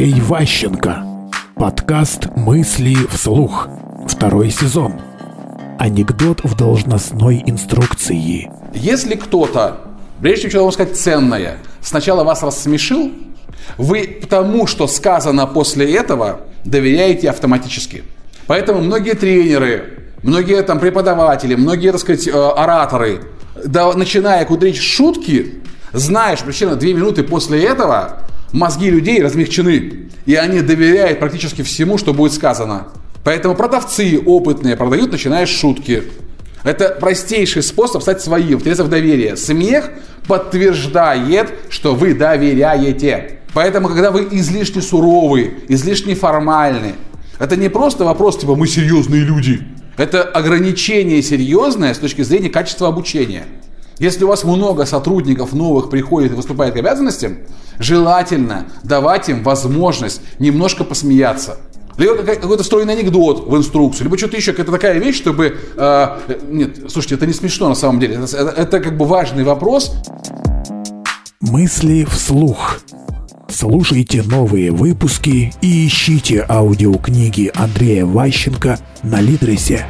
Андрей Ващенко. Подкаст «Мысли вслух». Второй сезон. Анекдот в должностной инструкции. Если кто-то, прежде чем что сказать ценное, сначала вас рассмешил, вы тому, что сказано после этого, доверяете автоматически. Поэтому многие тренеры, многие там преподаватели, многие, так сказать, э, ораторы, да, начиная кудрить шутки, знаешь, примерно две минуты после этого мозги людей размягчены, и они доверяют практически всему, что будет сказано. Поэтому продавцы опытные продают, начиная с шутки. Это простейший способ стать своим, в интересах доверия. Смех подтверждает, что вы доверяете. Поэтому, когда вы излишне суровы, излишне формальны, это не просто вопрос, типа, мы серьезные люди. Это ограничение серьезное с точки зрения качества обучения. Если у вас много сотрудников новых приходит и выступает к обязанностям, желательно давать им возможность немножко посмеяться. Либо какой-то встроенный анекдот в инструкцию, либо что-то еще, какая-то такая вещь, чтобы... Э, нет, слушайте, это не смешно на самом деле. Это, это, это как бы важный вопрос. Мысли вслух. Слушайте новые выпуски и ищите аудиокниги Андрея Ващенко на Литресе.